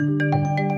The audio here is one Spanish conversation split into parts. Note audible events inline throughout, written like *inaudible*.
Música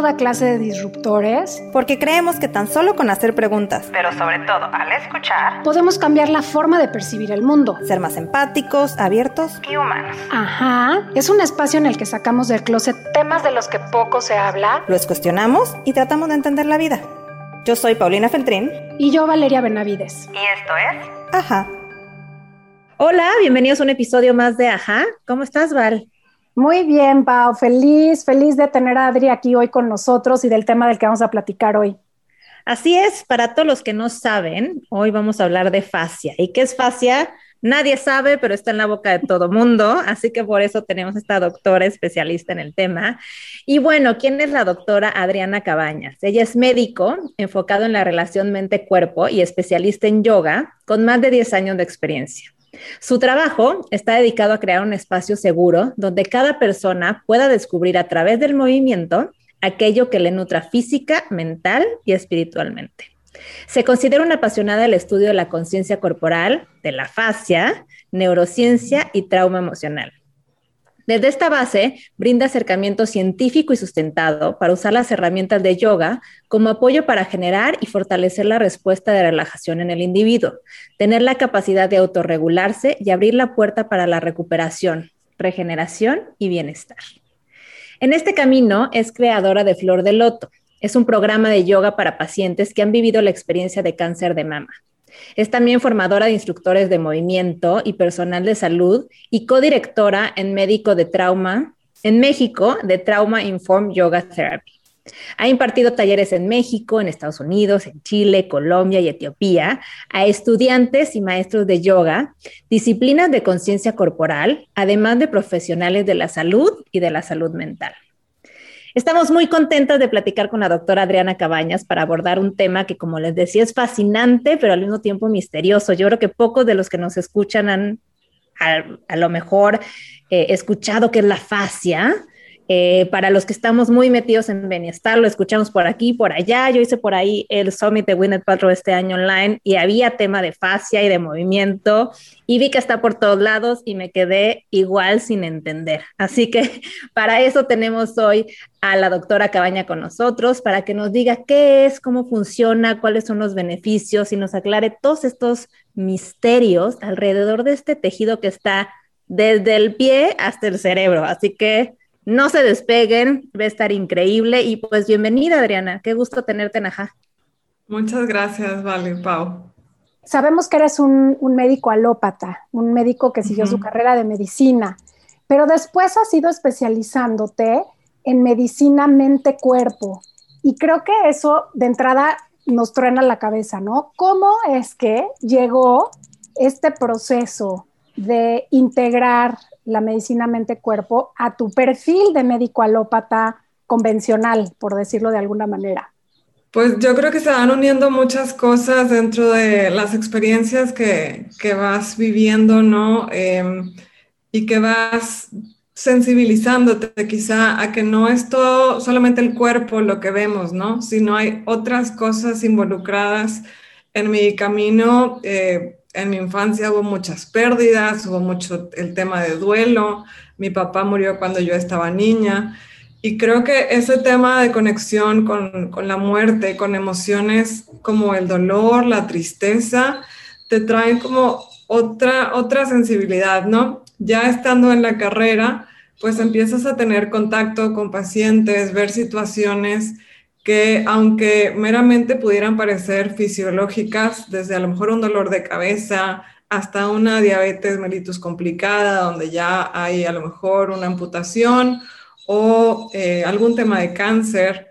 toda clase de disruptores. Porque creemos que tan solo con hacer preguntas, pero sobre todo al escuchar, podemos cambiar la forma de percibir el mundo. Ser más empáticos, abiertos y humanos. Ajá, es un espacio en el que sacamos del closet temas de los que poco se habla, los cuestionamos y tratamos de entender la vida. Yo soy Paulina Feltrín. Y yo Valeria Benavides. Y esto es... Ajá. Hola, bienvenidos a un episodio más de Ajá. ¿Cómo estás, Val? Muy bien, Pau. Feliz, feliz de tener a Adri aquí hoy con nosotros y del tema del que vamos a platicar hoy. Así es, para todos los que no saben, hoy vamos a hablar de fascia. ¿Y qué es fascia? Nadie sabe, pero está en la boca de todo mundo, así que por eso tenemos esta doctora especialista en el tema. Y bueno, ¿quién es la doctora Adriana Cabañas? Ella es médico enfocado en la relación mente-cuerpo y especialista en yoga con más de 10 años de experiencia. Su trabajo está dedicado a crear un espacio seguro donde cada persona pueda descubrir a través del movimiento aquello que le nutra física, mental y espiritualmente. Se considera una apasionada del estudio de la conciencia corporal, de la fascia, neurociencia y trauma emocional. Desde esta base, brinda acercamiento científico y sustentado para usar las herramientas de yoga como apoyo para generar y fortalecer la respuesta de relajación en el individuo, tener la capacidad de autorregularse y abrir la puerta para la recuperación, regeneración y bienestar. En este camino es creadora de Flor de Loto. Es un programa de yoga para pacientes que han vivido la experiencia de cáncer de mama. Es también formadora de instructores de movimiento y personal de salud y codirectora en médico de trauma en México de Trauma Informed Yoga Therapy. Ha impartido talleres en México, en Estados Unidos, en Chile, Colombia y Etiopía a estudiantes y maestros de yoga, disciplinas de conciencia corporal, además de profesionales de la salud y de la salud mental. Estamos muy contentas de platicar con la doctora Adriana Cabañas para abordar un tema que, como les decía, es fascinante, pero al mismo tiempo misterioso. Yo creo que pocos de los que nos escuchan han a, lo mejor eh, escuchado qué es la fascia, eh, para los que estamos muy metidos en bienestar, lo escuchamos por aquí, por allá. Yo hice por ahí el Summit de Winnet Patrol este año online y había tema de fascia y de movimiento y vi que está por todos lados y me quedé igual sin entender. Así que *laughs* para eso tenemos hoy a la doctora Cabaña con nosotros para que nos diga qué es, cómo funciona, cuáles son los beneficios y nos aclare todos estos misterios alrededor de este tejido que está desde el pie hasta el cerebro. Así que no se despeguen, va a estar increíble. Y pues bienvenida, Adriana. Qué gusto tenerte en Ajá. Muchas gracias, Vale, Pau. Sabemos que eres un, médico alópata, un médico que siguió su carrera de medicina, pero después has ido especializándote en medicina mente-cuerpo. Y creo que eso de entrada nos truena la cabeza, ¿no? ¿Cómo es que llegó este proceso de integrar la medicina mente-cuerpo a tu perfil de médico alópata convencional, por decirlo de alguna manera? Pues yo creo que se van uniendo muchas cosas dentro de las experiencias que, vas viviendo, ¿no? Em, y que vas sensibilizándote quizá a que no es todo solamente el cuerpo lo que vemos, ¿no? Sino hay otras cosas involucradas en mi camino. Eh, en mi infancia hubo muchas pérdidas, hubo mucho el tema de duelo, mi papá murió cuando yo estaba niña y creo que ese tema de conexión con, con la muerte, con emociones como el dolor, la tristeza, te traen como otra, otra sensibilidad, ¿no? Ya estando en la carrera, pues empiezas a tener contacto con pacientes, ver situaciones que aunque meramente pudieran parecer fisiológicas, desde a lo mejor un dolor de cabeza hasta una diabetes mellitus complicada, donde ya hay a lo mejor una amputación o eh, algún tema de cáncer,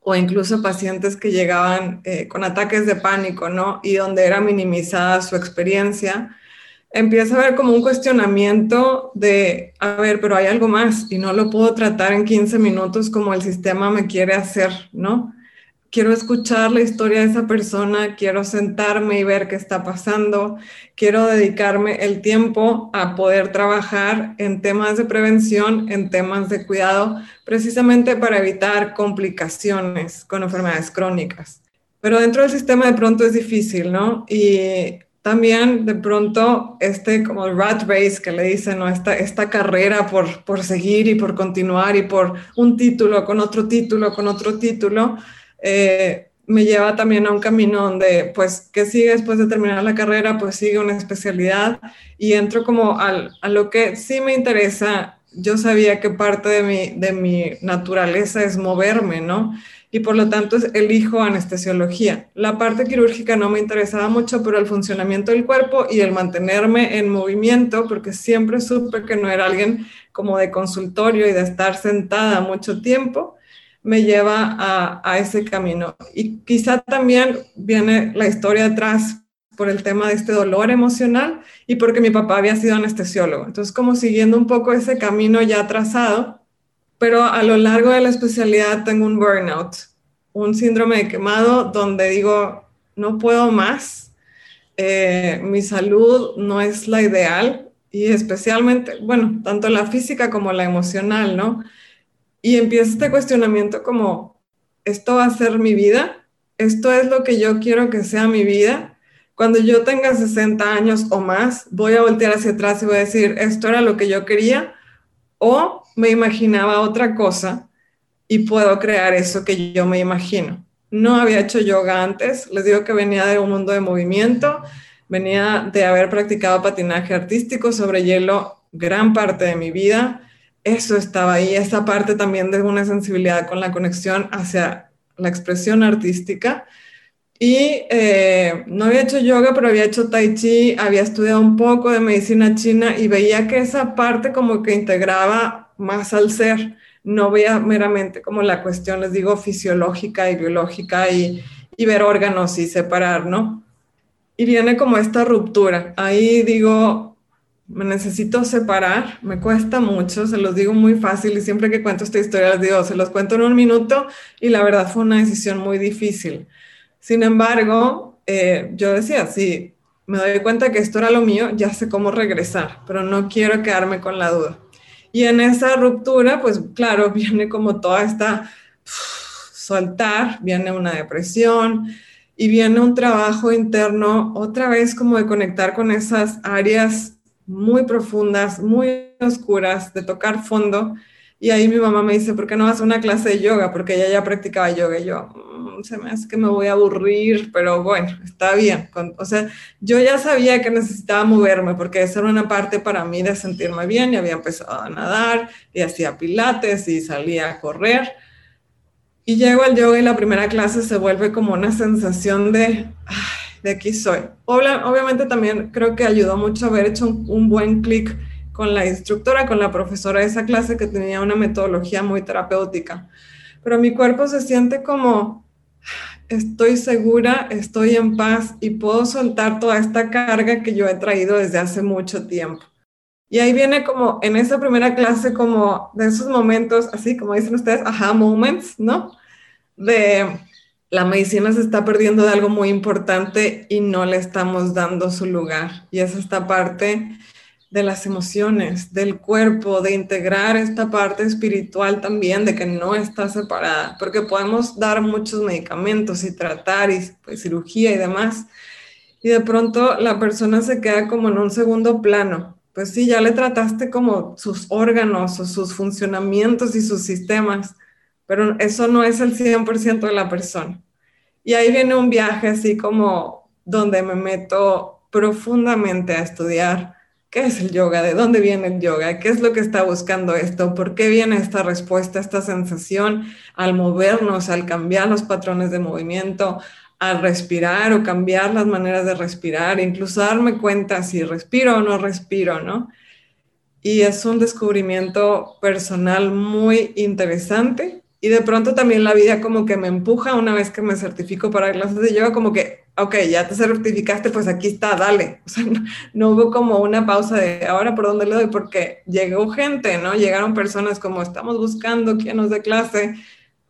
o incluso pacientes que llegaban eh, con ataques de pánico, ¿no? Y donde era minimizada su experiencia. Empieza a haber como un cuestionamiento de, a ver, pero hay algo más y no lo puedo tratar en 15 minutos como el sistema me quiere hacer, ¿no? Quiero escuchar la historia de esa persona, quiero sentarme y ver qué está pasando, quiero dedicarme el tiempo a poder trabajar en temas de prevención, en temas de cuidado, precisamente para evitar complicaciones con enfermedades crónicas. Pero dentro del sistema de pronto es difícil, ¿no? Y también de pronto este como rat race que le dicen, ¿no? Esta, esta carrera por, por seguir y por continuar y por un título con otro título, con otro título, eh, me lleva también a un camino donde, pues, ¿qué sigue después de terminar la carrera? Pues sigue una especialidad y entro como al, a lo que sí me interesa. Yo sabía que parte de mi, de mi naturaleza es moverme, ¿no? Y por lo tanto elijo anestesiología. La parte quirúrgica no me interesaba mucho, pero el funcionamiento del cuerpo y el mantenerme en movimiento, porque siempre supe que no era alguien como de consultorio y de estar sentada mucho tiempo, me lleva a, ese camino. Y quizá también viene la historia atrás por el tema de este dolor emocional y porque mi papá había sido anestesiólogo. Entonces, como siguiendo un poco ese camino ya trazado, pero a lo largo de la especialidad tengo un burnout, un síndrome de quemado donde digo, no puedo más, eh, mi salud no es la ideal y especialmente, bueno, tanto la física como la emocional, ¿no? Y empieza este cuestionamiento como, ¿esto va a ser mi vida? ¿Esto es lo que yo quiero que sea mi vida? Cuando yo tenga 60 años o más, voy a voltear hacia atrás y voy a decir, ¿esto era lo que yo quería? O me imaginaba otra cosa y puedo crear eso que yo me imagino. No había hecho yoga antes, les digo que venía de un mundo de movimiento, venía de haber practicado patinaje artístico sobre hielo gran parte de mi vida. Eso estaba ahí, esa parte también de una sensibilidad con la conexión hacia la expresión artística. Y eh, no había hecho yoga, pero había hecho tai chi, había estudiado un poco de medicina china y veía que esa parte como que integraba más al ser, no veía meramente como la cuestión, les digo, fisiológica y biológica y, ver órganos y separar, ¿no? Y viene como esta ruptura. Ahí digo, me necesito separar, me cuesta mucho, se los digo muy fácil y siempre que cuento esta historia les digo, se los cuento en un minuto y la verdad fue una decisión muy difícil. Sin embargo, eh, yo decía, sí, me doy cuenta que esto era lo mío, ya sé cómo regresar, pero no quiero quedarme con la duda. Y en esa ruptura, pues claro, *laughs* viene como toda esta soltar, viene una depresión y viene un trabajo interno otra vez como de conectar con esas áreas muy profundas, muy oscuras, de tocar fondo. Y ahí mi mamá me dice, ¿por qué no vas a una clase de yoga? Porque ella ya practicaba yoga. Y yo, se me hace que me voy a aburrir, pero bueno, está bien. o sea, yo ya sabía que necesitaba moverme porque esa era una parte para mí de sentirme bien y había empezado a nadar y hacía pilates y salía a correr. Y llego al yoga y la primera clase se vuelve como una sensación de, de aquí soy. obviamente también creo que ayudó mucho haber hecho un, un buen clic con la instructora, con la profesora de esa clase que tenía una metodología muy terapéutica. Pero mi cuerpo se siente como estoy segura, estoy en paz y puedo soltar toda esta carga que yo he traído desde hace mucho tiempo. Y ahí viene como en esa primera clase, como de esos momentos, así como dicen ustedes, aha moments, ¿no? De la medicina se está perdiendo de algo muy importante y no le estamos dando su lugar. Y es esta parte de las emociones, del cuerpo, de integrar esta parte espiritual también, de que no está separada, porque podemos dar muchos medicamentos y tratar y pues, cirugía y demás, y de pronto la persona se queda como en un segundo plano. Pues sí, ya le trataste como sus órganos o sus funcionamientos y sus sistemas, pero eso no es el 100% de la persona. Y ahí viene un viaje así como donde me meto profundamente a estudiar ¿Qué es el yoga? ¿De dónde viene el yoga? ¿Qué es lo que está buscando esto? ¿Por qué viene esta respuesta, esta sensación al movernos, al cambiar los patrones de movimiento, al respirar o cambiar las maneras de respirar, incluso darme cuenta si respiro o no respiro, ¿no? Y es un descubrimiento personal muy interesante y de pronto también la vida como que me empuja una vez que me certifico para clases de yoga, como que ok, ya te certificaste, pues aquí está, dale. *laughs* O sea, no, hubo como una pausa de ahora por dónde le doy, porque llegó gente, ¿no? Llegaron personas como estamos buscando quién nos dé clase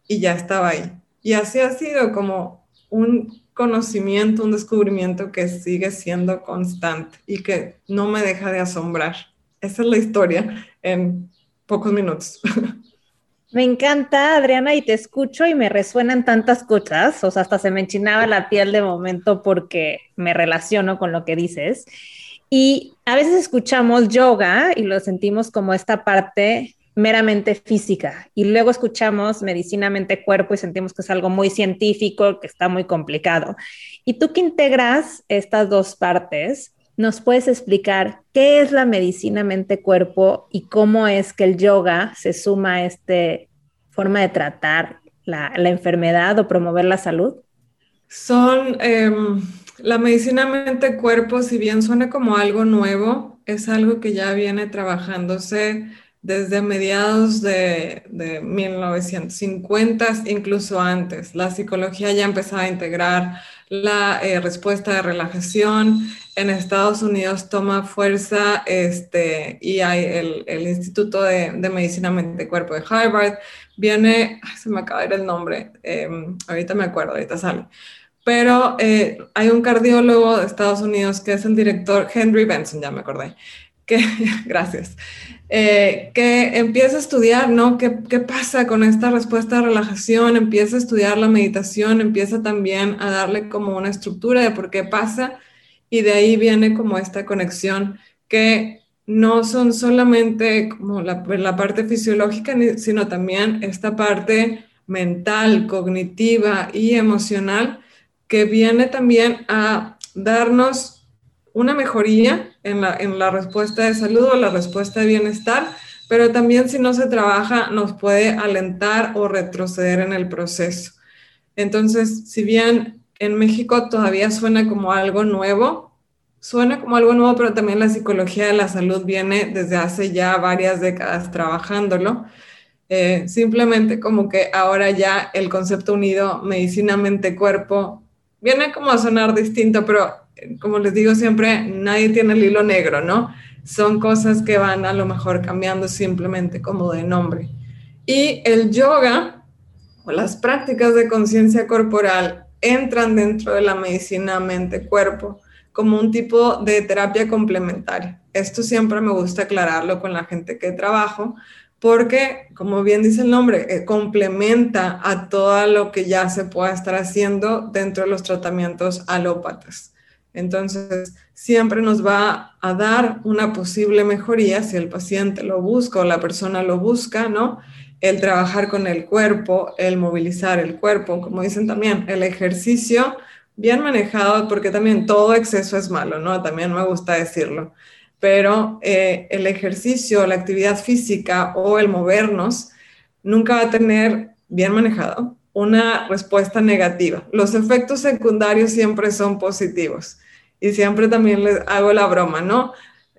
y ya estaba ahí. Y así ha sido como un conocimiento, un descubrimiento que sigue siendo constante y que no me deja de asombrar. Esa es la historia en pocos minutos. *laughs* Me encanta, Adriana, y te escucho y me resuenan tantas cosas, o sea, hasta se me enchinaba la piel de momento porque me relaciono con lo que dices. Y a veces escuchamos yoga y lo sentimos como esta parte meramente física y luego escuchamos medicina mente cuerpo y sentimos que es algo muy científico, que está muy complicado. Y tú que integras estas dos partes, ¿nos puedes explicar qué es la medicina mente-cuerpo y cómo es que el yoga se suma a esta forma de tratar la, enfermedad o promover la salud? Son em, la medicina mente-cuerpo, si bien suena como algo nuevo, es algo que ya viene trabajándose desde mediados de, de 1950, incluso antes. La psicología ya empezaba a integrar la eh, respuesta de relajación. En Estados Unidos toma fuerza este, y hay el, el Instituto de, de, Medicina Mente Cuerpo de Harvard. Viene, se me acaba de ir el nombre, em, ahorita me acuerdo, ahorita sale. Pero eh, hay un cardiólogo de Estados Unidos que es el director Henry Benson, ya me acordé, que, *laughs* gracias, eh, que empieza a estudiar, ¿no? ¿Qué, ¿Qué, pasa con esta respuesta de relajación? Empieza a estudiar la meditación, empieza también a darle como una estructura de por qué pasa y de ahí viene como esta conexión que no son solamente como la, la parte fisiológica, sino también esta parte mental, cognitiva y emocional que viene también a darnos una mejoría en la, en la respuesta de salud o la respuesta de bienestar, pero también si no se trabaja nos puede alentar o retroceder en el proceso. Entonces, si bien en México todavía suena como algo nuevo, suena como algo nuevo, pero también la psicología de la salud viene desde hace ya varias décadas trabajándolo. Eh, simplemente como que ahora ya el concepto unido medicina, mente, cuerpo viene como a sonar distinto, pero como les digo siempre, nadie tiene el hilo negro, ¿no? Son cosas que van a lo mejor cambiando simplemente como de nombre. Y el yoga o las prácticas de conciencia corporal entran dentro de la medicina mente-cuerpo como un tipo de terapia complementaria. Esto siempre me gusta aclararlo con la gente que trabajo, porque, como bien dice el nombre, eh, complementa a todo lo que ya se pueda estar haciendo dentro de los tratamientos alópatas. Entonces, siempre nos va a dar una posible mejoría si el paciente lo busca o la persona lo busca, ¿no? El trabajar con el cuerpo, el movilizar el cuerpo, como dicen también, el ejercicio bien manejado, porque también todo exceso es malo, ¿no? También me gusta decirlo. Pero eh, el ejercicio, la actividad física o el movernos nunca va a tener bien manejado una respuesta negativa. Los efectos secundarios siempre son positivos y siempre también les hago la broma, ¿no?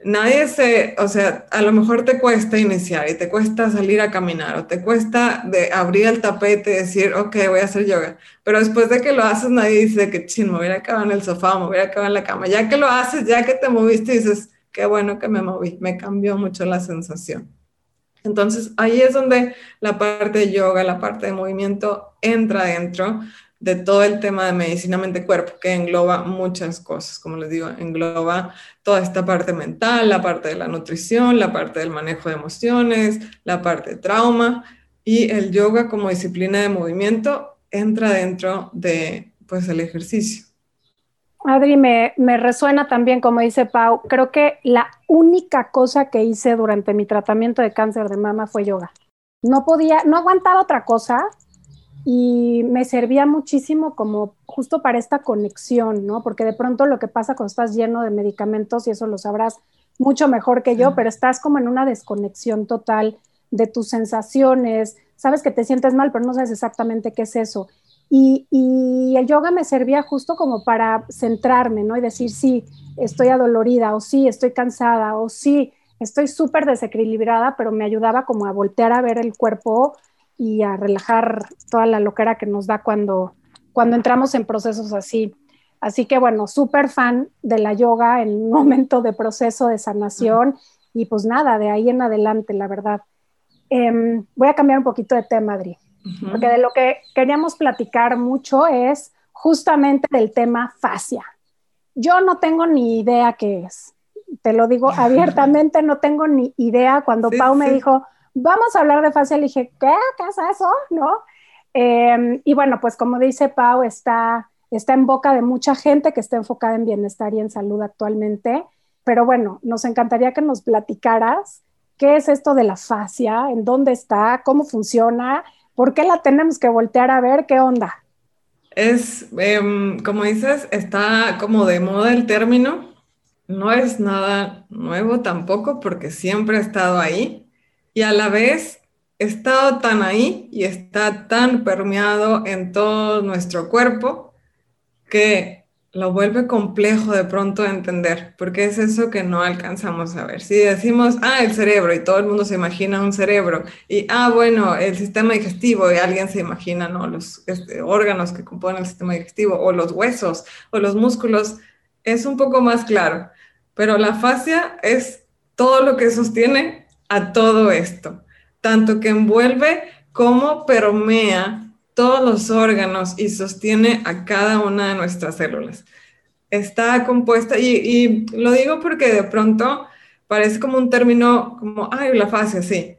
Nadie se, o sea, a lo mejor te cuesta iniciar y te cuesta salir a caminar o te cuesta abrir el tapete y decir, ok, voy a hacer yoga. Pero después de que lo haces, nadie dice que, chin, me hubiera acabado en el sofá, me hubiera acabado en la cama. Ya que lo haces, ya que te moviste, dices, qué bueno que me moví, me cambió mucho la sensación. Entonces, ahí es donde la parte de yoga, la parte de movimiento entra dentro de todo el tema de medicina mente-cuerpo, que engloba muchas cosas, como les digo, engloba toda esta parte mental, la parte de la nutrición, la parte del manejo de emociones, la parte de trauma y el yoga como disciplina de movimiento entra dentro de pues el ejercicio. Adri, me, me resuena también, como dice Pau, creo que la única cosa que hice durante mi tratamiento de cáncer de mama fue yoga. No podía, no aguantaba otra cosa, y me servía muchísimo como justo para esta conexión, ¿no? Porque de pronto lo que pasa cuando estás lleno de medicamentos, y eso lo sabrás mucho mejor que yo, pero estás como en una desconexión total de tus sensaciones, sabes que te sientes mal, pero no sabes exactamente qué es eso. Y, y, el yoga me servía justo como para centrarme, ¿no? Y decir, sí, estoy adolorida, o sí, estoy cansada, o sí, estoy súper desequilibrada, pero me ayudaba como a voltear a ver el cuerpo y a relajar toda la loquera que nos da cuando, cuando entramos en procesos así. Así que bueno, súper fan de la yoga en un *laughs* momento de proceso de sanación y pues nada, de ahí en adelante, la verdad. Em, voy a cambiar un poquito de tema, Adri, porque de lo que queríamos platicar mucho es justamente del tema fascia. Yo no tengo ni idea qué es. Te lo digo *laughs* abiertamente, no tengo ni idea. Cuando Pau me dijo, vamos a hablar de fascia, le dije, ¿qué? ¿Qué es eso? ¿No? Em, y bueno, pues como dice Pau, está, está en boca de mucha gente que está enfocada en bienestar y en salud actualmente. Pero bueno, nos encantaría que nos platicaras qué es esto de la fascia, en dónde está, cómo funciona, por qué la tenemos que voltear a ver, qué onda. Es, em, como dices, está como de moda el término. No es nada nuevo tampoco porque siempre ha estado ahí y a la vez estado tan ahí y está tan permeado en todo nuestro cuerpo que lo vuelve complejo de pronto de entender, porque es eso que no alcanzamos a ver. Si decimos, ah, el cerebro, y todo el mundo se imagina un cerebro, y ah, bueno, el sistema digestivo, y alguien se imagina, ¿no? Los este, órganos que componen el sistema digestivo, o los huesos, o los músculos, es un poco más claro. Pero la fascia es todo lo que sostiene a todo esto, tanto que envuelve como permea todos los órganos y sostiene a cada una de nuestras células. Está compuesta, y, lo digo porque de pronto parece como un término como, ay, la fascia, sí.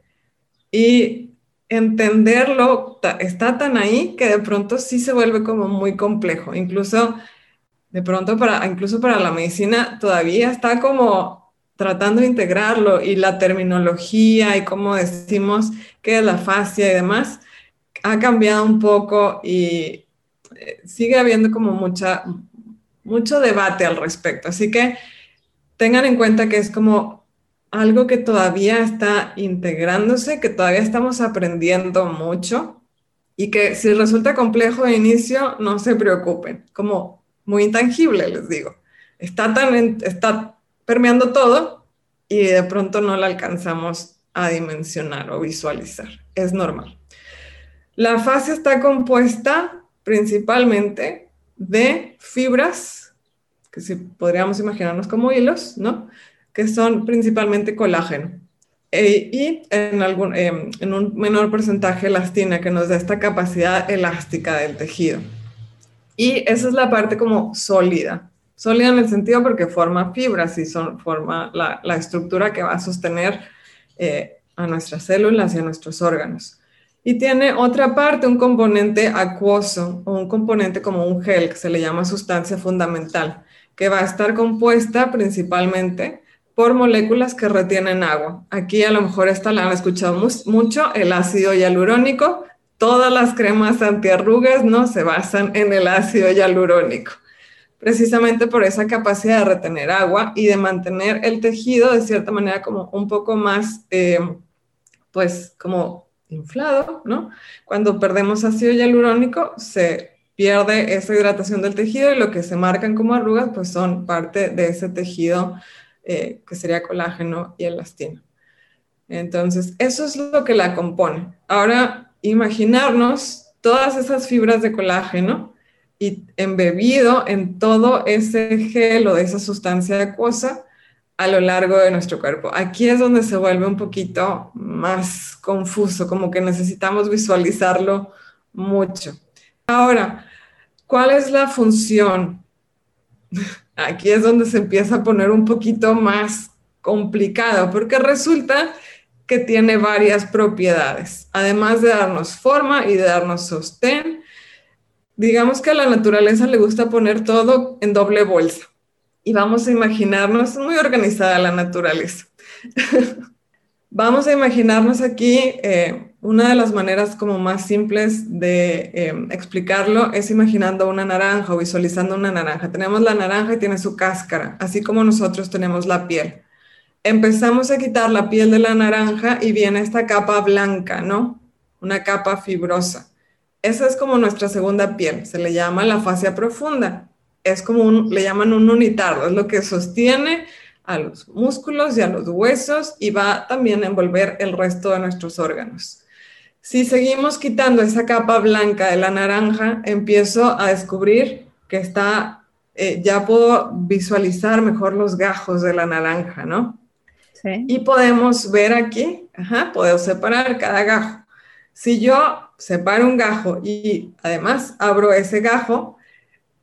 Y entenderlo está tan ahí que de pronto sí se vuelve como muy complejo. Incluso, de pronto, para, incluso para la medicina todavía está como tratando de integrarlo y la terminología y cómo decimos qué es la fascia y demás ha cambiado un poco y eh, sigue habiendo como mucha, mucho debate al respecto. Así que tengan en cuenta que es como algo que todavía está integrándose, que todavía estamos aprendiendo mucho y que si resulta complejo de inicio, no se preocupen, como muy intangible, les digo. Está, tan, está permeando todo y de pronto no la alcanzamos a dimensionar o visualizar. Es normal. La fascia está compuesta principalmente de fibras, que si podríamos imaginarnos como hilos, ¿no? Que son principalmente colágeno. E, y en, em, en un menor porcentaje elastina, que nos da esta capacidad elástica del tejido. Y esa es la parte como sólida. Sólida en el sentido porque forma fibras y son, forma la, estructura que va a sostener eh, a nuestras células y a nuestros órganos. Y tiene otra parte, un componente acuoso o un componente como un gel que se le llama sustancia fundamental, que va a estar compuesta principalmente por moléculas que retienen agua. Aquí a lo mejor esta la han escuchado mucho, el ácido hialurónico. Todas las cremas antiarrugas no se basan en el ácido hialurónico, precisamente por esa capacidad de retener agua y de mantener el tejido de cierta manera como un poco más, eh, pues como inflado, ¿no? Cuando perdemos ácido hialurónico, se pierde esa hidratación del tejido y lo que se marcan como arrugas, pues son parte de ese tejido eh, que sería colágeno y elastina. Entonces, eso es lo que la compone. Ahora, imaginarnos todas esas fibras de colágeno y embebido en todo ese gel o de esa sustancia acuosa, a lo largo de nuestro cuerpo. Aquí es donde se vuelve un poquito más confuso, como que necesitamos visualizarlo mucho. Ahora, ¿cuál es la función? *laughs* Aquí es donde se empieza a poner un poquito más complicado, porque resulta que tiene varias propiedades. Además de darnos forma y de darnos sostén, digamos que a la naturaleza le gusta poner todo en doble bolsa y vamos a imaginarnos, muy organizada la naturaleza. *laughs* vamos a imaginarnos aquí, eh, una de las maneras como más simples de em, explicarlo es imaginando una naranja o visualizando una naranja. Tenemos la naranja y tiene su cáscara, así como nosotros tenemos la piel. Empezamos a quitar la piel de la naranja y viene esta capa blanca, ¿no? Una capa fibrosa. Esa es como nuestra segunda piel, se le llama la fascia profunda es como un, le llaman un unitardo, es lo que sostiene a los músculos y a los huesos y va también a envolver el resto de nuestros órganos. Si seguimos quitando esa capa blanca de la naranja, empiezo a descubrir que está eh, ya puedo visualizar mejor los gajos de la naranja, ¿no? Sí. Y podemos ver aquí, ajá, puedo separar cada gajo. Si yo separo un gajo y además abro ese gajo,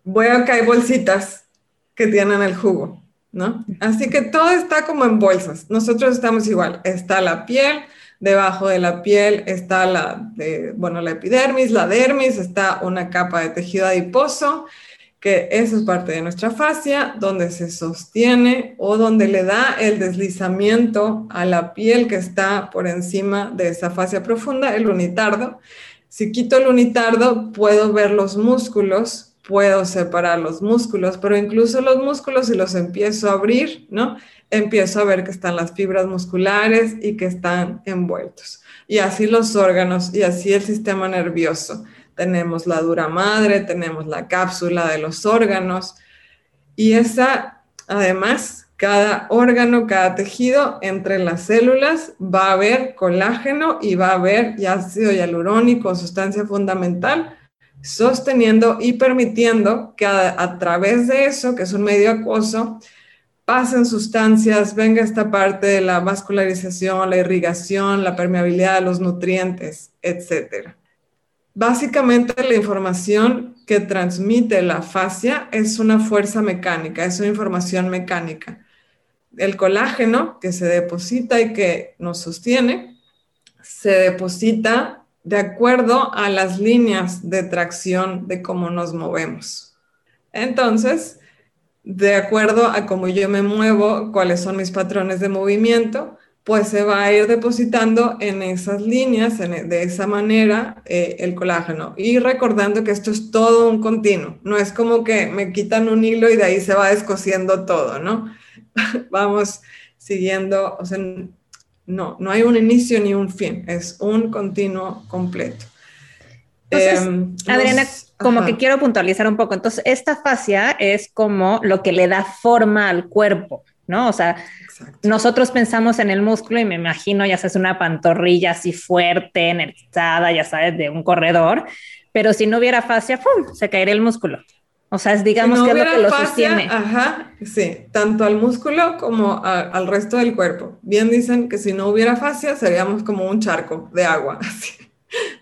voy a que hay bolsitas que tienen el jugo, ¿no? Así que todo está como en bolsas. Nosotros estamos igual. Está la piel, debajo de la piel está la, bueno, la epidermis, la dermis, está una capa de tejido adiposo, que eso es parte de nuestra fascia, donde se sostiene o donde le da el deslizamiento a la piel que está por encima de esa fascia profunda, el unitardo. Si quito el unitardo, puedo ver los músculos puedo separar los músculos, pero incluso los músculos si los empiezo a abrir, ¿no? Empiezo a ver que están las fibras musculares y que están envueltos. Y así los órganos y así el sistema nervioso. Tenemos la dura madre, tenemos la cápsula de los órganos y esa, además, cada órgano, cada tejido, entre las células va a haber colágeno y va a haber ácido hialurónico, sustancia fundamental, sosteniendo y permitiendo que a, través de eso, que es un medio acuoso, pasen sustancias, venga esta parte de la vascularización, la irrigación, la permeabilidad de los nutrientes, etc. Básicamente la información que transmite la fascia es una fuerza mecánica, es una información mecánica. El colágeno que se deposita y que nos sostiene, se deposita de acuerdo a las líneas de tracción de cómo nos movemos. Entonces, de acuerdo a cómo yo me muevo, cuáles son mis patrones de movimiento, pues se va a ir depositando en esas líneas, e, de esa manera, eh, el colágeno. Y recordando que esto es todo un continuo, no es como que me quitan un hilo y de ahí se va descosiendo todo, ¿no? *laughs* Vamos siguiendo, o sea, no, no hay un inicio ni un fin, es un continuo completo. Em, Adriana, como que quiero puntualizar un poco. Entonces, esta fascia es como lo que le da forma al cuerpo, ¿no? O sea, nosotros pensamos en el músculo y me imagino, ya sabes, una pantorrilla así fuerte, energizada, ya sabes, de un corredor, pero si no hubiera fascia, ¡pum! se caería el músculo. O sea, es digamos que es lo que lo sostiene. Ajá, sí, tanto al músculo como al resto del cuerpo. Bien dicen que si no hubiera fascia seríamos como un charco de agua, *laughs* así,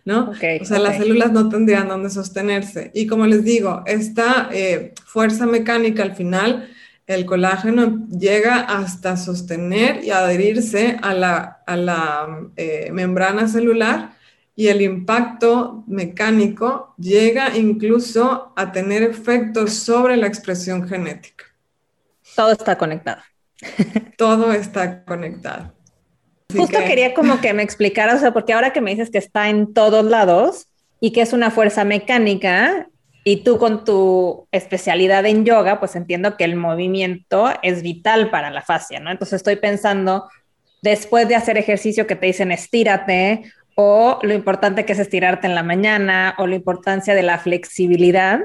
¿no? o sea, las células no tendrían dónde sostenerse. Y como les digo, esta eh, fuerza mecánica al final, el colágeno llega hasta sostener y adherirse a la, a la eh, membrana celular y el impacto mecánico llega incluso a tener efectos sobre la expresión genética. Todo está conectado. *laughs* Todo está conectado. Justo quería como que me explicaras, o sea, porque ahora que me dices que está en todos lados y que es una fuerza mecánica, y tú con tu especialidad en yoga, pues entiendo que el movimiento es vital para la fascia, ¿no? Entonces estoy pensando, después de hacer ejercicio que te dicen estírate o lo importante que es estirarte en la mañana, o la importancia de la flexibilidad,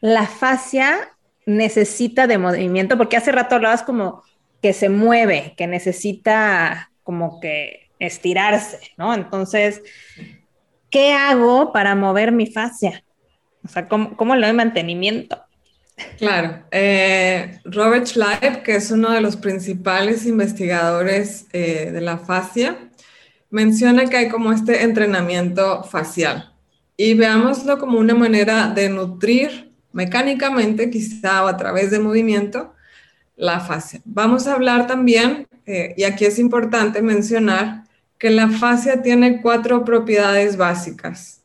la fascia necesita de movimiento, porque hace rato hablabas como que se mueve, que necesita como que estirarse, ¿no? Entonces, ¿qué hago para mover mi fascia? O sea, ¿cómo, le doy mantenimiento? Claro, eh, Robert Schleib, que es uno de los principales investigadores eh, de la fascia, menciona que hay como este entrenamiento facial y veámoslo como una manera de nutrir mecánicamente, quizá o a través de movimiento, la fascia. Vamos a hablar también, eh, y aquí es importante mencionar, que la fascia tiene cuatro propiedades básicas,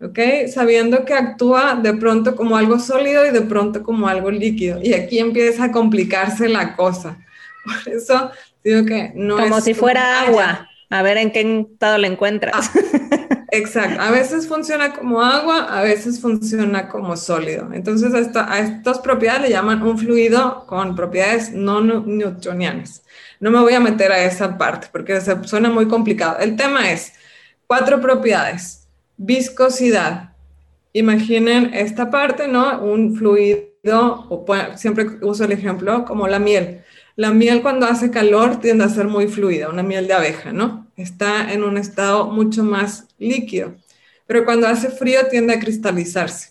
¿ok? Sabiendo que actúa de pronto como algo sólido y de pronto como algo líquido. Y aquí empieza a complicarse la cosa. *laughs* Por eso digo que no como si fuera agua. A ver en qué estado la encuentras. Ah, exacto. A veces funciona como agua, a veces funciona como sólido. Entonces, a, estas propiedades le llaman un fluido con propiedades no newtonianas. No me voy a meter a esa parte porque se suena muy complicado. El tema es cuatro propiedades. Viscosidad. Imaginen esta parte, ¿no? Un fluido, o siempre uso el ejemplo como la miel. La miel cuando hace calor tiende a ser muy fluida, una miel de abeja, ¿no? Está en un estado mucho más líquido, pero cuando hace frío tiende a cristalizarse.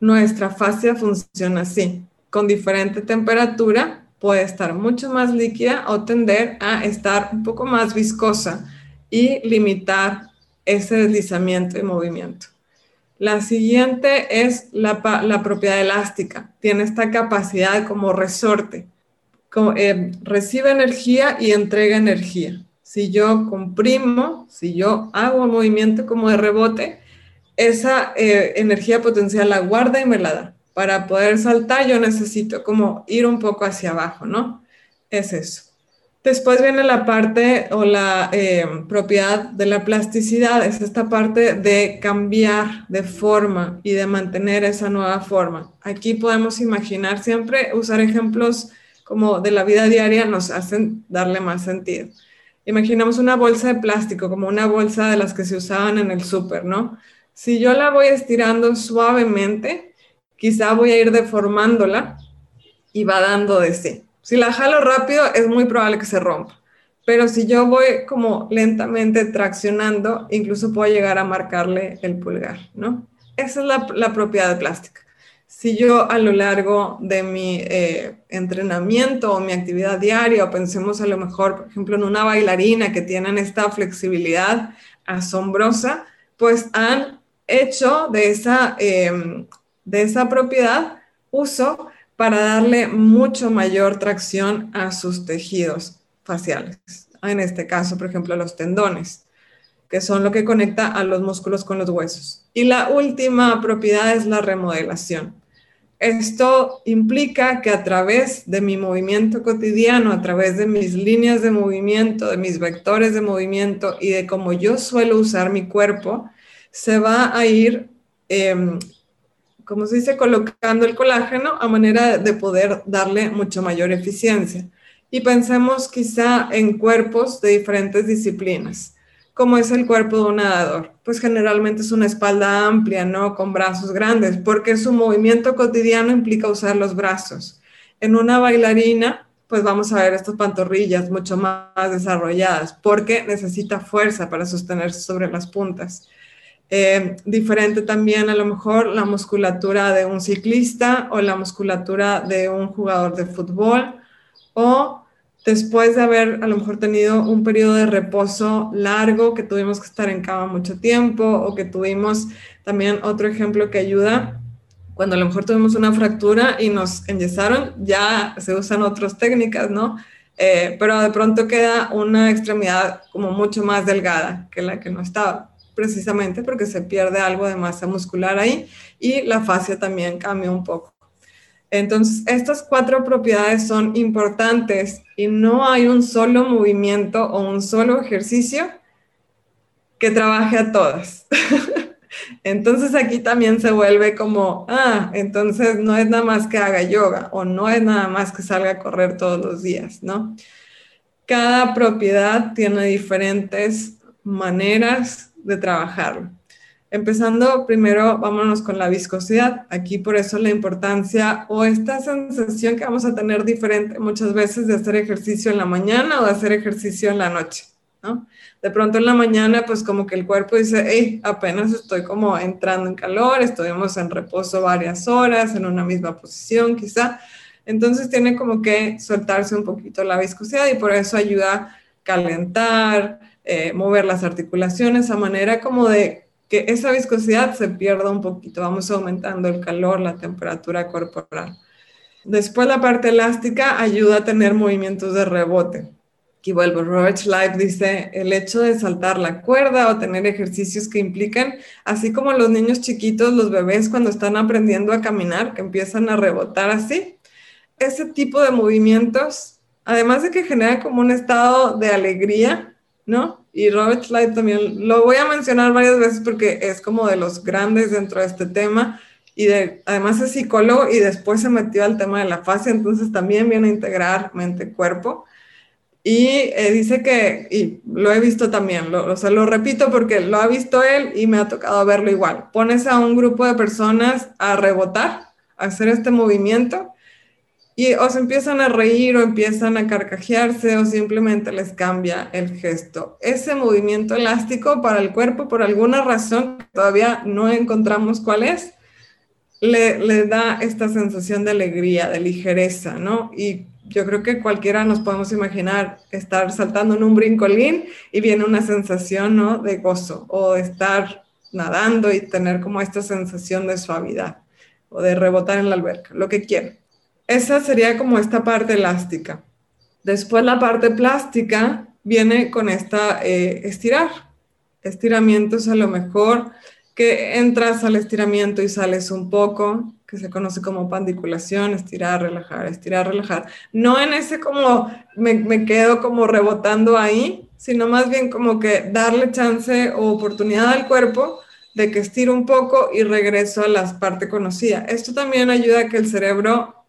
Nuestra fascia funciona así. con diferente temperatura puede estar mucho más líquida o tender a estar un poco más viscosa y limitar ese deslizamiento y movimiento. La siguiente es la, propiedad elástica. Tiene esta capacidad como resorte. Eh, recibe energía y entrega energía. Si yo comprimo, si yo hago un movimiento como de rebote, esa eh, energía potencial la guarda y me la da para poder saltar yo necesito como ir un poco hacia abajo, ¿no? Es eso. Después viene la parte o la eh, propiedad de la plasticidad, es esta parte de cambiar de forma y de mantener esa nueva forma. Aquí podemos imaginar siempre, usar ejemplos como de la vida diaria nos hacen darle más sentido. Imaginamos una bolsa de plástico, como una bolsa de las que se usaban en el súper, ¿no? Si yo la voy estirando suavemente, quizá voy a ir deformándola y va dando de sí. Si la jalo rápido, es muy probable que se rompa. Pero si yo voy como lentamente traccionando, incluso puedo llegar a marcarle el pulgar, ¿no? Esa es la, propiedad de plástica. Si yo a lo largo de mi eh, entrenamiento o mi actividad diaria, o pensemos a lo mejor, por ejemplo, en una bailarina que tienen esta flexibilidad asombrosa, pues han hecho de esa em, de esa propiedad uso para darle mucho mayor tracción a sus tejidos faciales. En este caso, por ejemplo, los tendones, que son lo que conecta a los músculos con los huesos. Y la última propiedad es la remodelación. Esto implica que a través de mi movimiento cotidiano, a través de mis líneas de movimiento, de mis vectores de movimiento y de cómo yo suelo usar mi cuerpo, se va a ir em, como se dice, colocando el colágeno a manera de poder darle mucho mayor eficiencia. Y pensemos quizá en cuerpos de diferentes disciplinas, como es el cuerpo de un nadador. Pues generalmente es una espalda amplia, ¿no? Con brazos grandes, porque su movimiento cotidiano implica usar los brazos. En una bailarina, pues vamos a ver estas pantorrillas mucho más desarrolladas, porque necesita fuerza para sostenerse sobre las puntas. Eh, diferente también a lo mejor la musculatura de un ciclista o la musculatura de un jugador de fútbol o después de haber a lo mejor tenido un periodo de reposo largo, que tuvimos que estar en cama mucho tiempo o que tuvimos también otro ejemplo que ayuda, cuando a lo mejor tuvimos una fractura y nos enyesaron, ya se usan otras técnicas, ¿no? Eh, pero de pronto queda una extremidad como mucho más delgada que la que no estaba precisamente porque se pierde algo de masa muscular ahí y la fascia también cambia un poco. Entonces, estas cuatro propiedades son importantes y no hay un solo movimiento o un solo ejercicio que trabaje a todas. *laughs* entonces aquí también se vuelve como, ah, entonces no es nada más que haga yoga o no es nada más que salga a correr todos los días, ¿no? Cada propiedad tiene diferentes maneras de trabajarlo. Empezando primero, vámonos con la viscosidad. Aquí por eso la importancia o esta sensación que vamos a tener diferente muchas veces de hacer ejercicio en la mañana o de hacer ejercicio en la noche, ¿no? De pronto en la mañana, pues como que el cuerpo dice, hey, apenas estoy como entrando en calor, estuvimos en reposo varias horas, en una misma posición quizá. Entonces tiene como que soltarse un poquito la viscosidad y por eso ayuda a calentar, eh, mover las articulaciones a manera como de que esa viscosidad se pierda un poquito. Vamos aumentando el calor, la temperatura corporal. Después la parte elástica ayuda a tener movimientos de rebote. Aquí vuelvo, Robert Schleif dice, el hecho de saltar la cuerda o tener ejercicios que implican, así como los niños chiquitos, los bebés cuando están aprendiendo a caminar, que empiezan a rebotar así, ese tipo de movimientos, además de que genera como un estado de alegría, ¿no? Y Robert Light también lo voy a mencionar varias veces porque es como de los grandes dentro de este tema y de, además es psicólogo y después se metió al tema de la fase, entonces también viene a integrar mente-cuerpo. Y eh, dice que, y lo he visto también, lo, o sea, lo repito porque lo ha visto él y me ha tocado verlo igual. Pones a un grupo de personas a rebotar, a hacer este movimiento y o se empiezan a reír o empiezan a carcajearse o simplemente les cambia el gesto. Ese movimiento elástico para el cuerpo, por alguna razón todavía no encontramos cuál es, le, le, da esta sensación de alegría, de ligereza, ¿no? Y yo creo que cualquiera nos podemos imaginar estar saltando en un brincolín y viene una sensación, ¿no? De gozo o estar nadando y tener como esta sensación de suavidad o de rebotar en la alberca, lo que quiera. Esa sería como esta parte elástica. Después la parte plástica viene con esta eh, estirar. Estiramientos a lo mejor que entras al estiramiento y sales un poco, que se conoce como pandiculación, estirar, relajar, estirar, relajar. No en ese como me, quedo como rebotando ahí, sino más bien como que darle chance o oportunidad al cuerpo de que estire un poco y regreso a la parte conocida. Esto también ayuda a que el cerebro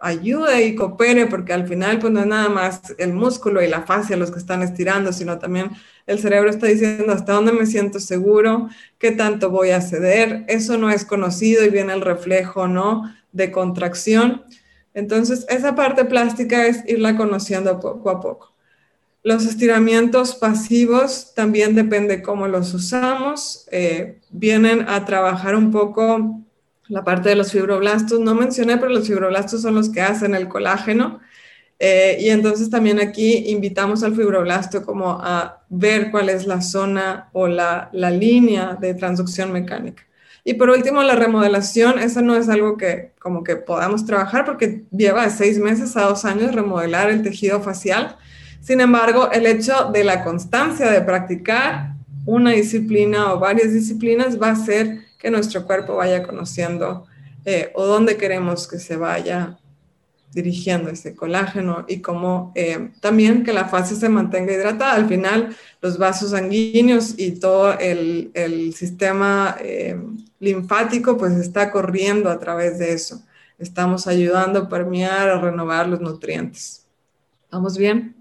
ayude y coopere, porque al final pues no es nada más el músculo y la fascia los que están estirando, sino también el cerebro está diciendo hasta dónde me siento seguro, qué tanto voy a ceder. Eso no es conocido y viene el reflejo, ¿no? De contracción. Entonces, esa parte plástica es irla conociendo poco a poco. Los estiramientos pasivos también depende cómo los usamos. Eh, vienen a trabajar un poco la parte de los fibroblastos. No mencioné, pero los fibroblastos son los que hacen el colágeno. Eh, y entonces también aquí invitamos al fibroblasto como a ver cuál es la zona o la, la línea de transducción mecánica. Y por último, la remodelación, eso no es algo que como que podamos trabajar porque lleva de seis meses a dos años remodelar el tejido facial. Sin embargo, el hecho de la constancia de practicar una disciplina o varias disciplinas va a hacer que nuestro cuerpo vaya conociendo eh, o dónde queremos que se vaya dirigiendo ese colágeno y como eh, también que la fase se mantenga hidratada. Al final, los vasos sanguíneos y todo el, el sistema eh, linfático pues está corriendo a través de eso. Estamos ayudando a permear, a renovar los nutrientes. ¿Vamos bien?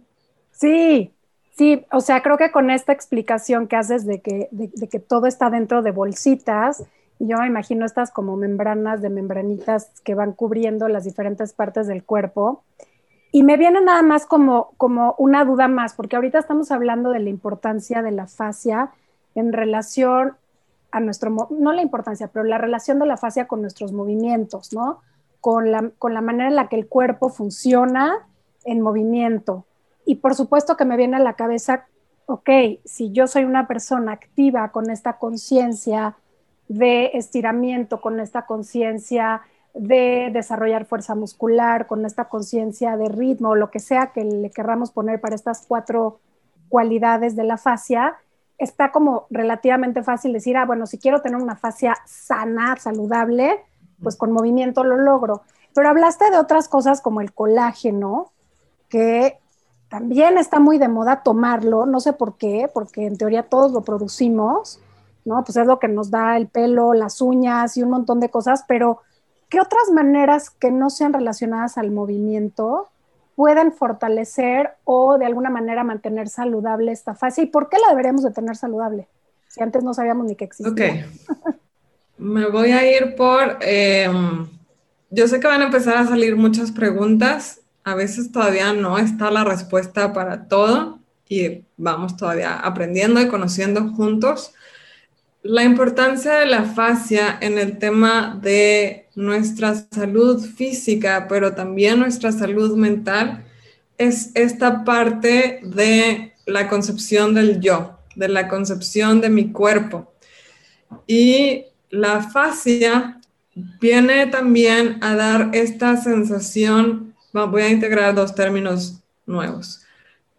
Sí, sí, o sea, creo que con esta explicación que haces de que, de, que todo está dentro de bolsitas, yo me imagino estas como membranas de membranitas que van cubriendo las diferentes partes del cuerpo. Y me viene nada más como, como una duda más, porque ahorita estamos hablando de la importancia de la fascia en relación a nuestro, no la importancia, pero la relación de la fascia con nuestros movimientos, ¿no? Con la, con la manera en la que el cuerpo funciona en movimiento. Y por supuesto que me viene a la cabeza, ok, si yo soy una persona activa con esta conciencia, de estiramiento, con esta conciencia de desarrollar fuerza muscular, con esta conciencia de ritmo, lo que sea que le querramos poner para estas cuatro cualidades de la fascia, está como relativamente fácil decir, ah, bueno, si quiero tener una fascia sana, saludable, pues con movimiento lo logro. Pero hablaste de otras cosas como el colágeno, que también está muy de moda tomarlo, no sé por qué, porque en teoría todos lo producimos, ¿no? Pues es lo que nos da el pelo, las uñas y un montón de cosas, pero ¿qué otras maneras que no sean relacionadas al movimiento pueden fortalecer o de alguna manera mantener saludable esta fase? ¿Y por qué la deberíamos de tener saludable? Si antes no sabíamos ni que existía. Ok. Me voy a ir por... Em, yo sé que van a empezar a salir muchas preguntas. A veces todavía no está la respuesta para todo y vamos todavía aprendiendo y conociendo juntos. La importancia de la fascia en el tema de nuestra salud física, pero también nuestra salud mental, es esta parte de la concepción del yo, de la concepción de mi cuerpo. Y la fascia viene también a dar esta sensación, voy a integrar dos términos nuevos,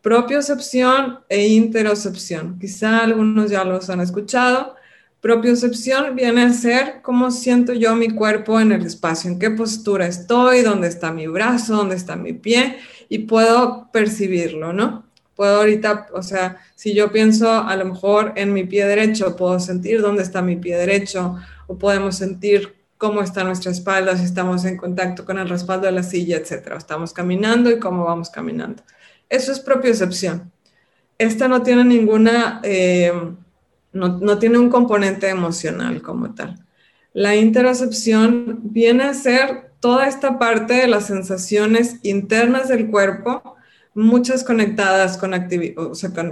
propiocepción e interocepción. Quizá algunos ya los han escuchado. Propiocepción viene a ser cómo siento yo mi cuerpo en el espacio, en qué postura estoy, dónde está mi brazo, dónde está mi pie y puedo percibirlo, ¿no? Puedo ahorita, o sea, si yo pienso a lo mejor en mi pie derecho, puedo sentir dónde está mi pie derecho o podemos sentir cómo está nuestra espalda, si estamos en contacto con el respaldo de la silla, etcétera. Estamos caminando y cómo vamos caminando. Eso es propiocepción. Esta no tiene ninguna... Eh, no, tiene un componente emocional como tal. La interocepción viene a ser toda esta parte de las sensaciones internas del cuerpo, muchas conectadas con,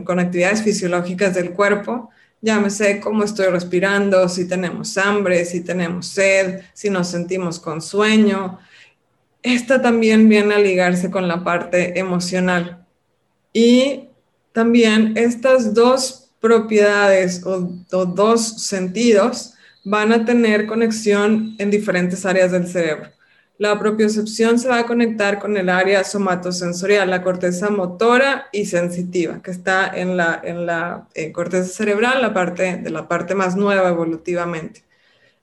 con, actividades fisiológicas del cuerpo, Llámese cómo estoy respirando, si tenemos hambre, si tenemos sed, si nos sentimos con sueño. Esta también viene a ligarse con la parte emocional. Y también estas dos propiedades o, o dos sentidos van a tener conexión en diferentes áreas del cerebro. La propiocepción se va a conectar con el área somatosensorial, la corteza motora y sensitiva, que está en la, en la eh, corteza cerebral, la parte, de la parte más nueva evolutivamente.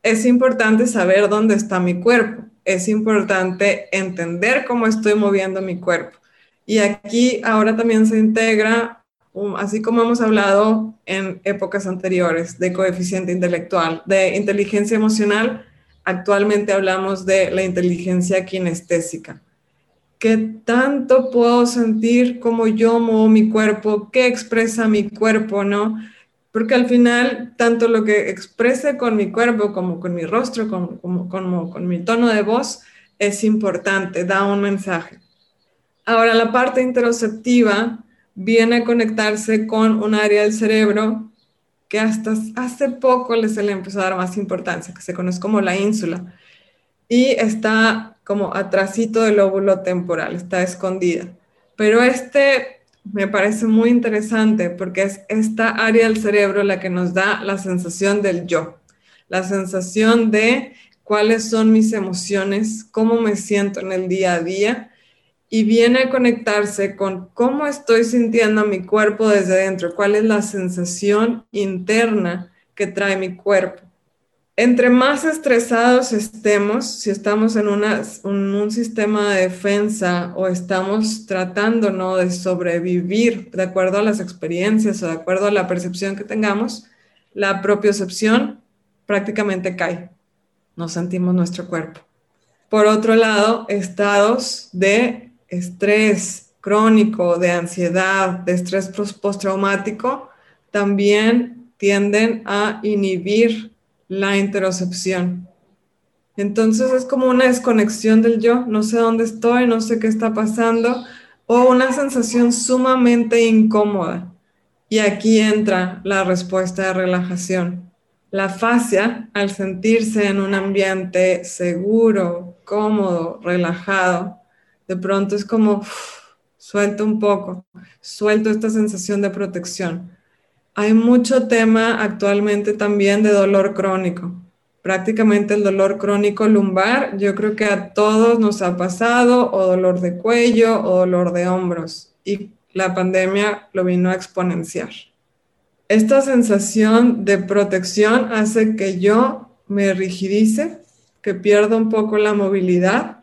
Es importante saber dónde está mi cuerpo. Es importante entender cómo estoy moviendo mi cuerpo. Y aquí ahora también se integra, así como hemos hablado en épocas anteriores, de coeficiente intelectual, de inteligencia emocional, actualmente hablamos de la inteligencia kinestésica. ¿Qué tanto puedo sentir como yo muevo mi cuerpo? ¿Qué expresa mi cuerpo, no? Porque al final, tanto lo que exprese con mi cuerpo como con mi rostro, como, como con mi tono de voz, es importante, da un mensaje. Ahora, la parte interoceptiva viene a conectarse con un área del cerebro que hasta hace poco se le empezó a dar más importancia, que se conoce como la ínsula, y está como atrasito del óvulo temporal, está escondida. Pero este me parece muy interesante porque es esta área del cerebro la que nos da la sensación del yo, la sensación de cuáles son mis emociones, cómo me siento en el día a día y viene a conectarse con cómo estoy sintiendo mi cuerpo desde dentro, cuál es la sensación interna que trae mi cuerpo. Entre más estresados estemos, si estamos en, un sistema de defensa o estamos tratando ¿no? de sobrevivir de acuerdo a las experiencias o de acuerdo a la percepción que tengamos, la propiocepción prácticamente cae. No sentimos nuestro cuerpo. Por otro lado, estados de estrés crónico, de ansiedad, de estrés postraumático, también tienden a inhibir la interocepción. Entonces es como una desconexión del yo, no sé dónde estoy, no sé qué está pasando, o una sensación sumamente incómoda. Y aquí entra la respuesta de relajación. La fascia, al sentirse en un ambiente seguro, cómodo, relajado, de pronto es como, suelto un poco, suelto esta sensación de protección. Hay mucho tema actualmente también de dolor crónico. Prácticamente el dolor crónico lumbar, yo creo que a todos nos ha pasado, o dolor de cuello, o dolor de hombros. Y la pandemia lo vino a exponenciar. Esta sensación de protección hace que yo me rigidice, que pierda un poco la movilidad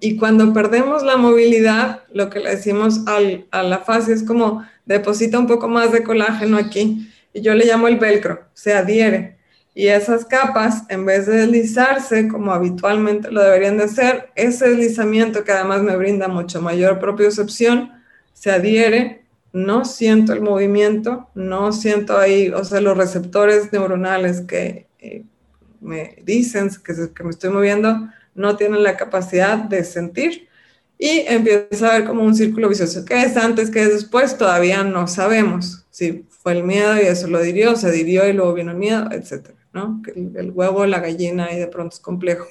y cuando perdemos la movilidad, lo que le decimos a la fase es como deposita un poco más de colágeno aquí, y yo le llamo el velcro, se adhiere. Y esas capas, en vez de deslizarse como habitualmente lo deberían de hacer, ese deslizamiento que además me brinda mucho mayor propiocepción, se adhiere, no siento el movimiento, no siento ahí, o sea, los receptores neuronales que eh, me dicen que, que me estoy moviendo, no tienen la capacidad de sentir y empieza a ver como un círculo vicioso. ¿Qué es antes, qué es después? Todavía no sabemos si fue el miedo y eso lo dirió, se dirió y luego vino el miedo, etcétera, ¿no? El, el huevo, la gallina y de pronto es complejo.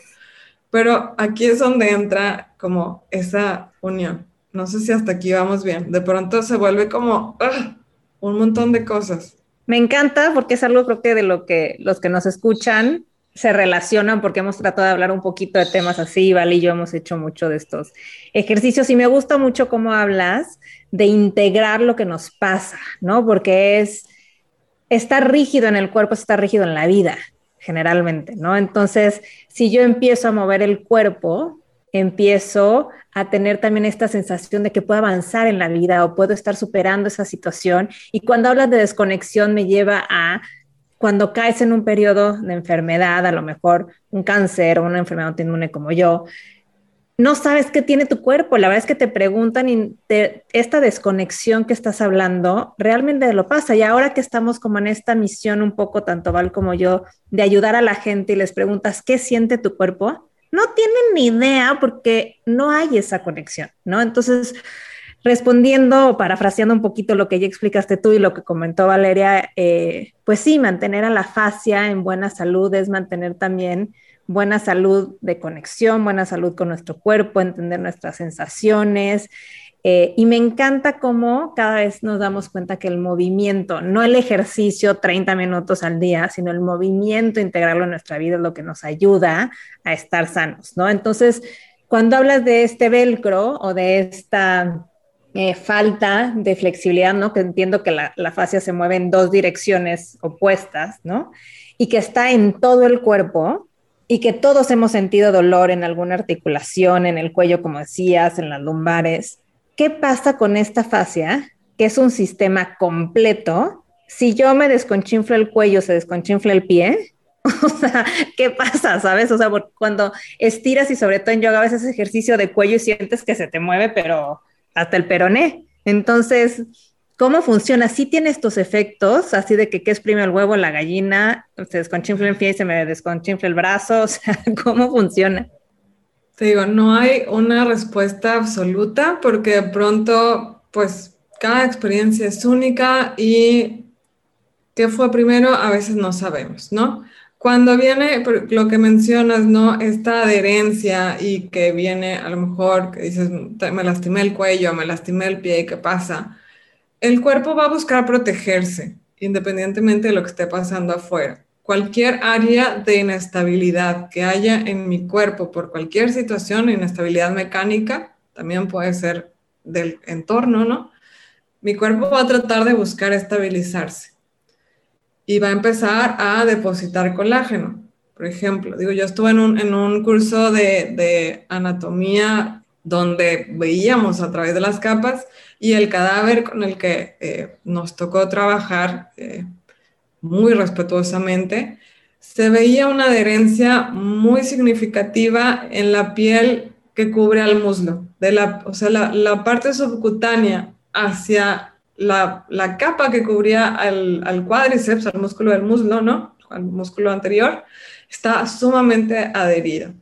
Pero aquí es donde entra como esa unión. No sé si hasta aquí vamos bien. De pronto se vuelve como ¡ah! un montón de cosas. Me encanta porque es algo creo que de lo que los que nos escuchan se relacionan porque hemos tratado de hablar un poquito de temas así, Vale y yo hemos hecho mucho de estos ejercicios y me gusta mucho cómo hablas de integrar lo que nos pasa, ¿no? Porque es estar rígido en el cuerpo, estar rígido en la vida, generalmente, ¿no? Entonces, si yo empiezo a mover el cuerpo, empiezo a tener también esta sensación de que puedo avanzar en la vida o puedo estar superando esa situación. Y cuando hablas de desconexión me lleva a cuando caes en un periodo de enfermedad, a lo mejor un cáncer o una enfermedad autoinmune como yo, no sabes qué tiene tu cuerpo. La verdad es que te preguntan y esta desconexión que estás hablando realmente lo pasa. Y ahora que estamos como en esta misión un poco, tanto Val como yo, de ayudar a la gente y les preguntas qué siente tu cuerpo, no tienen ni idea porque no hay esa conexión, ¿no? Entonces, respondiendo o parafraseando un poquito lo que ya explicaste tú y lo que comentó Valeria, eh, pues sí, mantener a la fascia en buena salud es mantener también buena salud de conexión, buena salud con nuestro cuerpo, entender nuestras sensaciones. Eh, y me encanta cómo cada vez nos damos cuenta que el movimiento, no el ejercicio 30 minutos al día, sino el movimiento, integrarlo en nuestra vida es lo que nos ayuda a estar sanos, ¿no? Entonces, cuando hablas de este velcro o de esta eh, falta de flexibilidad, ¿no? Que entiendo que la, la fascia se mueve en dos direcciones opuestas, ¿no? Y que está en todo el cuerpo, y que todos hemos sentido dolor en alguna articulación, en el cuello, como decías, en las lumbares. ¿Qué pasa con esta fascia, que es un sistema completo? Si yo me desconchinflo el cuello, se desconchinfla el pie. *laughs* O sea, ¿qué pasa? ¿Sabes? O sea, cuando estiras y sobre todo en yoga a veces ejercicio de cuello y sientes que se te mueve, pero hasta el peroné. Entonces, ¿Cómo funciona? ¿Sí tiene estos efectos, así de que qué exprime el huevo, la gallina, se desconchinfla el pie y se me desconchinfla el brazo? *laughs* O sea, ¿cómo funciona? Te digo, no hay una respuesta absoluta porque de pronto, pues, cada experiencia es única y qué fue primero a veces no sabemos, ¿no? Cuando viene lo que mencionas, ¿no? Esta adherencia y que viene a lo mejor que dices, me lastimé el cuello, me lastimé el pie, ¿qué pasa? el cuerpo va a buscar protegerse, independientemente de lo que esté pasando afuera. Cualquier área de inestabilidad que haya en mi cuerpo por cualquier situación, inestabilidad mecánica, también puede ser del entorno, ¿no? Mi cuerpo va a tratar de buscar estabilizarse y va a empezar a depositar colágeno. Por ejemplo, digo, yo estuve en un, curso de, de anatomía donde veíamos a través de las capas y el cadáver con el que eh, nos tocó trabajar eh, muy respetuosamente, se veía una adherencia muy significativa en la piel que cubre al muslo, de la, o sea, la, parte subcutánea hacia la, capa que cubría al, al, cuádriceps, al músculo del muslo, ¿no? Al músculo anterior, está sumamente adherido.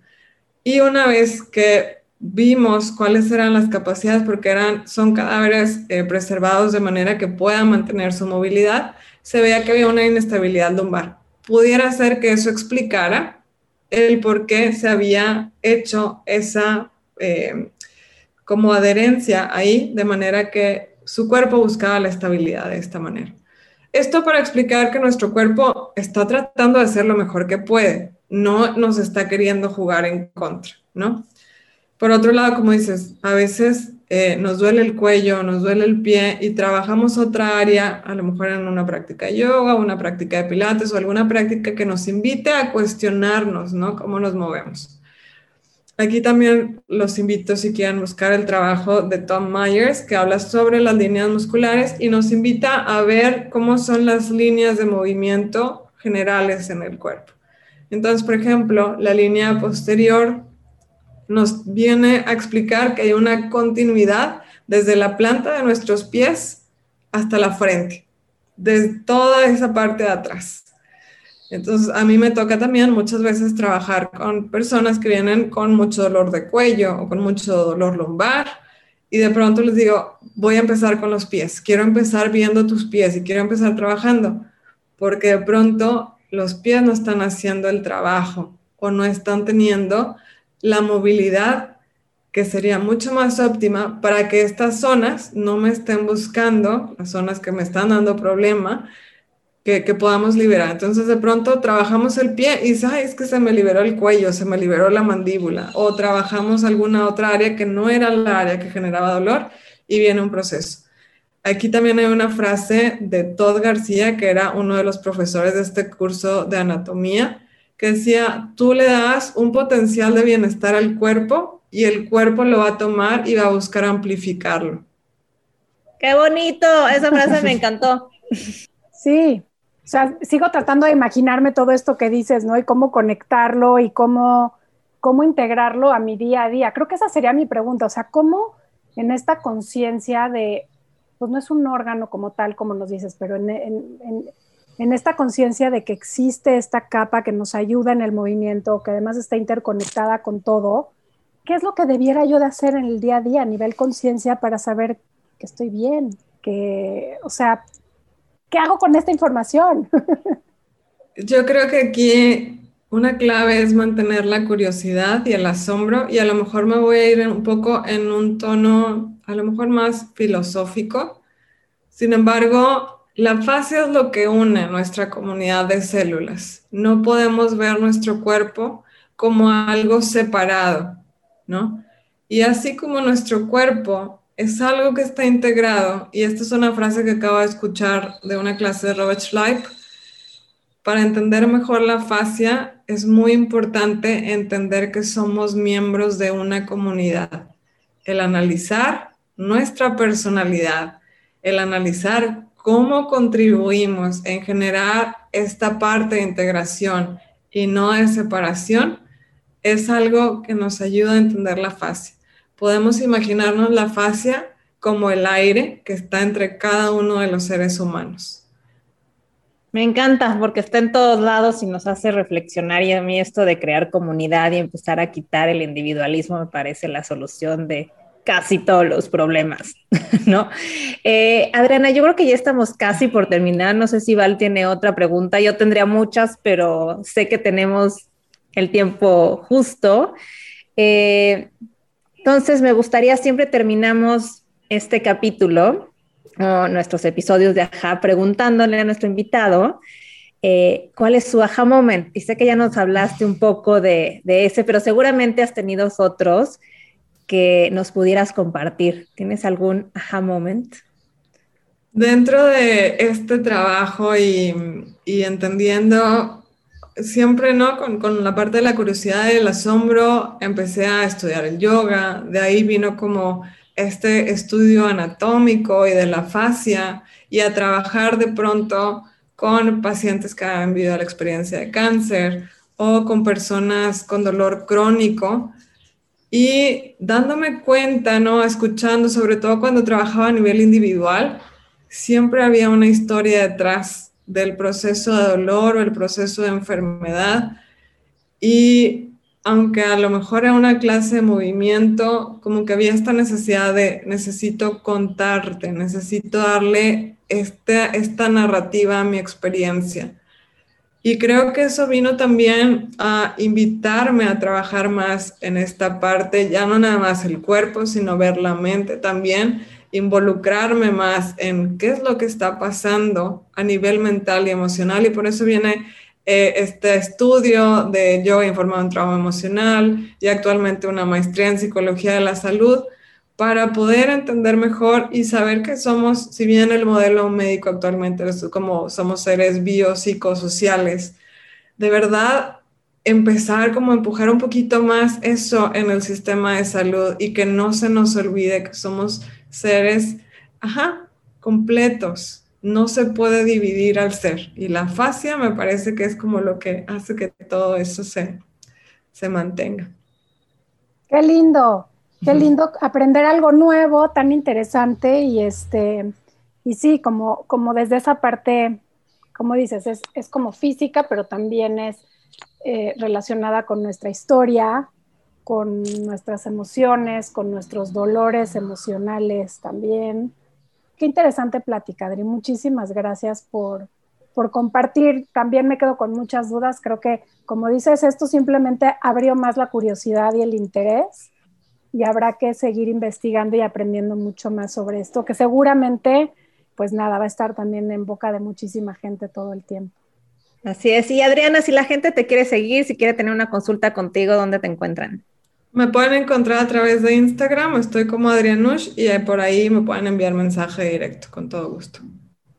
Y una vez que vimos cuáles eran las capacidades porque eran, son cadáveres eh, preservados de manera que puedan mantener su movilidad, se veía que había una inestabilidad lumbar. Pudiera ser que eso explicara el por qué se había hecho esa eh, como adherencia ahí, de manera que su cuerpo buscaba la estabilidad de esta manera. Esto para explicar que nuestro cuerpo está tratando de hacer lo mejor que puede, no nos está queriendo jugar en contra, ¿no? Por otro lado, como dices, a veces eh, nos duele el cuello, nos duele el pie y trabajamos otra área, a lo mejor en una práctica de yoga, una práctica de pilates o alguna práctica que nos invite a cuestionarnos, ¿no? Cómo nos movemos. Aquí también los invito si quieren buscar el trabajo de Tom Myers, que habla sobre las líneas musculares y nos invita a ver cómo son las líneas de movimiento generales en el cuerpo. Entonces, por ejemplo, la línea posterior nos viene a explicar que hay una continuidad desde la planta de nuestros pies hasta la frente, desde toda esa parte de atrás. Entonces, a mí me toca también muchas veces trabajar con personas que vienen con mucho dolor de cuello o con mucho dolor lumbar y de pronto les digo, voy a empezar con los pies, quiero empezar viendo tus pies y quiero empezar trabajando, porque de pronto los pies no están haciendo el trabajo o no están teniendo la movilidad que sería mucho más óptima para que estas zonas no me estén buscando, las zonas que me están dando problema, que, podamos liberar. Entonces de pronto trabajamos el pie y dices, es que se me liberó el cuello, se me liberó la mandíbula, o trabajamos alguna otra área que no era la área que generaba dolor y viene un proceso. Aquí también hay una frase de Todd García, que era uno de los profesores de este curso de anatomía, que decía, tú le das un potencial de bienestar al cuerpo y el cuerpo lo va a tomar y va a buscar amplificarlo. Qué bonito, esa frase me encantó. Sí, sea, sigo tratando de imaginarme todo esto que dices, ¿no? Y cómo conectarlo y cómo, cómo integrarlo a mi día a día. Creo que esa sería mi pregunta, o sea, ¿cómo en esta conciencia de, pues no es un órgano como tal, como nos dices, pero en, en esta conciencia de que existe esta capa que nos ayuda en el movimiento, que además está interconectada con todo, ¿qué es lo que debiera yo de hacer en el día a día a nivel conciencia para saber que estoy bien, que, o sea, ¿qué hago con esta información? Yo creo que aquí una clave es mantener la curiosidad y el asombro y a lo mejor me voy a ir un poco en un tono a lo mejor más filosófico. Sin embargo, la fascia es lo que une nuestra comunidad de células. No podemos ver nuestro cuerpo como algo separado, ¿no? Y así como nuestro cuerpo es algo que está integrado, y esta es una frase que acabo de escuchar de una clase de Robert Schleip, para entender mejor la fascia es muy importante entender que somos miembros de una comunidad. El analizar nuestra personalidad, el analizar cómo contribuimos en generar esta parte de integración y no de separación, es algo que nos ayuda a entender la fascia. Podemos imaginarnos la fascia como el aire que está entre cada uno de los seres humanos. Me encanta porque está en todos lados y nos hace reflexionar y a mí esto de crear comunidad y empezar a quitar el individualismo me parece la solución de casi todos los problemas, *laughs* ¿no? Eh, Adriana, yo creo que ya estamos casi por terminar. No sé si Val tiene otra pregunta. Yo tendría muchas, pero sé que tenemos el tiempo justo. Eh, entonces, me gustaría, siempre terminamos este capítulo nuestros episodios de Aja preguntándole a nuestro invitado eh, cuál es su Aja Moment. Y sé que ya nos hablaste un poco de, de, ese, pero seguramente has tenido otros que nos pudieras compartir. ¿Tienes algún Aja Moment? Dentro de este trabajo y, y entendiendo siempre, ¿no? Con, con, la parte de la curiosidad y el asombro, empecé a estudiar el yoga, de ahí vino como este estudio anatómico y de la fascia y a trabajar de pronto con pacientes que han vivido la experiencia de cáncer o con personas con dolor crónico y dándome cuenta, ¿no? Escuchando, sobre todo cuando trabajaba a nivel individual, siempre había una historia detrás del proceso de dolor o el proceso de enfermedad y aunque a lo mejor era una clase de movimiento, como que había esta necesidad de necesito contarte, necesito darle este, esta narrativa a mi experiencia. Y creo que eso vino también a invitarme a trabajar más en esta parte, ya no nada más el cuerpo, sino ver la mente también, involucrarme más en qué es lo que está pasando a nivel mental y emocional. Y por eso viene eh, este estudio de yoga informado en trauma emocional y actualmente una maestría en psicología de la salud para poder entender mejor y saber que somos, si bien el modelo médico actualmente es como somos seres biopsicosociales, de verdad empezar como a empujar un poquito más eso en el sistema de salud y que no se nos olvide que somos seres, ajá, completos, no se puede dividir al ser. Y la fascia me parece que es como lo que hace que todo eso se, se mantenga. Qué lindo, qué lindo aprender algo nuevo, tan interesante y este, y sí, como, como desde esa parte, como dices, es, es como física, pero también es eh, relacionada con nuestra historia, con nuestras emociones, con nuestros dolores emocionales también. Qué interesante plática, Adri. Muchísimas gracias por, por compartir. También me quedo con muchas dudas. Creo que, como dices, esto simplemente abrió más la curiosidad y el interés y habrá que seguir investigando y aprendiendo mucho más sobre esto, que seguramente, pues nada, va a estar también en boca de muchísima gente todo el tiempo. Así es. Y Adriana, si la gente te quiere seguir, si quiere tener una consulta contigo, ¿dónde te encuentran? Me pueden encontrar a través de Instagram, estoy como Adrianush y por ahí me pueden enviar mensaje directo, con todo gusto.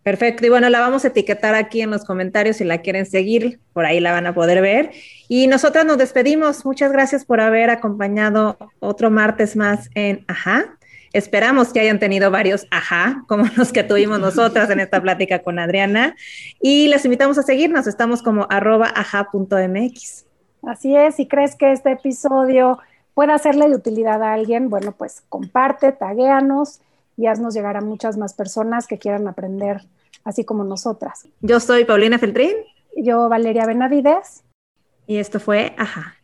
Perfecto, y bueno, la vamos a etiquetar aquí en los comentarios si la quieren seguir, por ahí la van a poder ver. Y nosotras nos despedimos, muchas gracias por haber acompañado otro martes más en Ajá. Esperamos que hayan tenido varios ajá, como *laughs* los que tuvimos nosotras en esta plática con Adriana. Y les invitamos a seguirnos, estamos como arroba ajá.mx. Así es, si crees que este episodio pueda serle de utilidad a alguien, bueno, pues comparte, taguéanos y haznos llegar a muchas más personas que quieran aprender, así como nosotras. Yo soy Paulina Feltrín. Yo, Valeria Benavides. Y esto fue Ajá.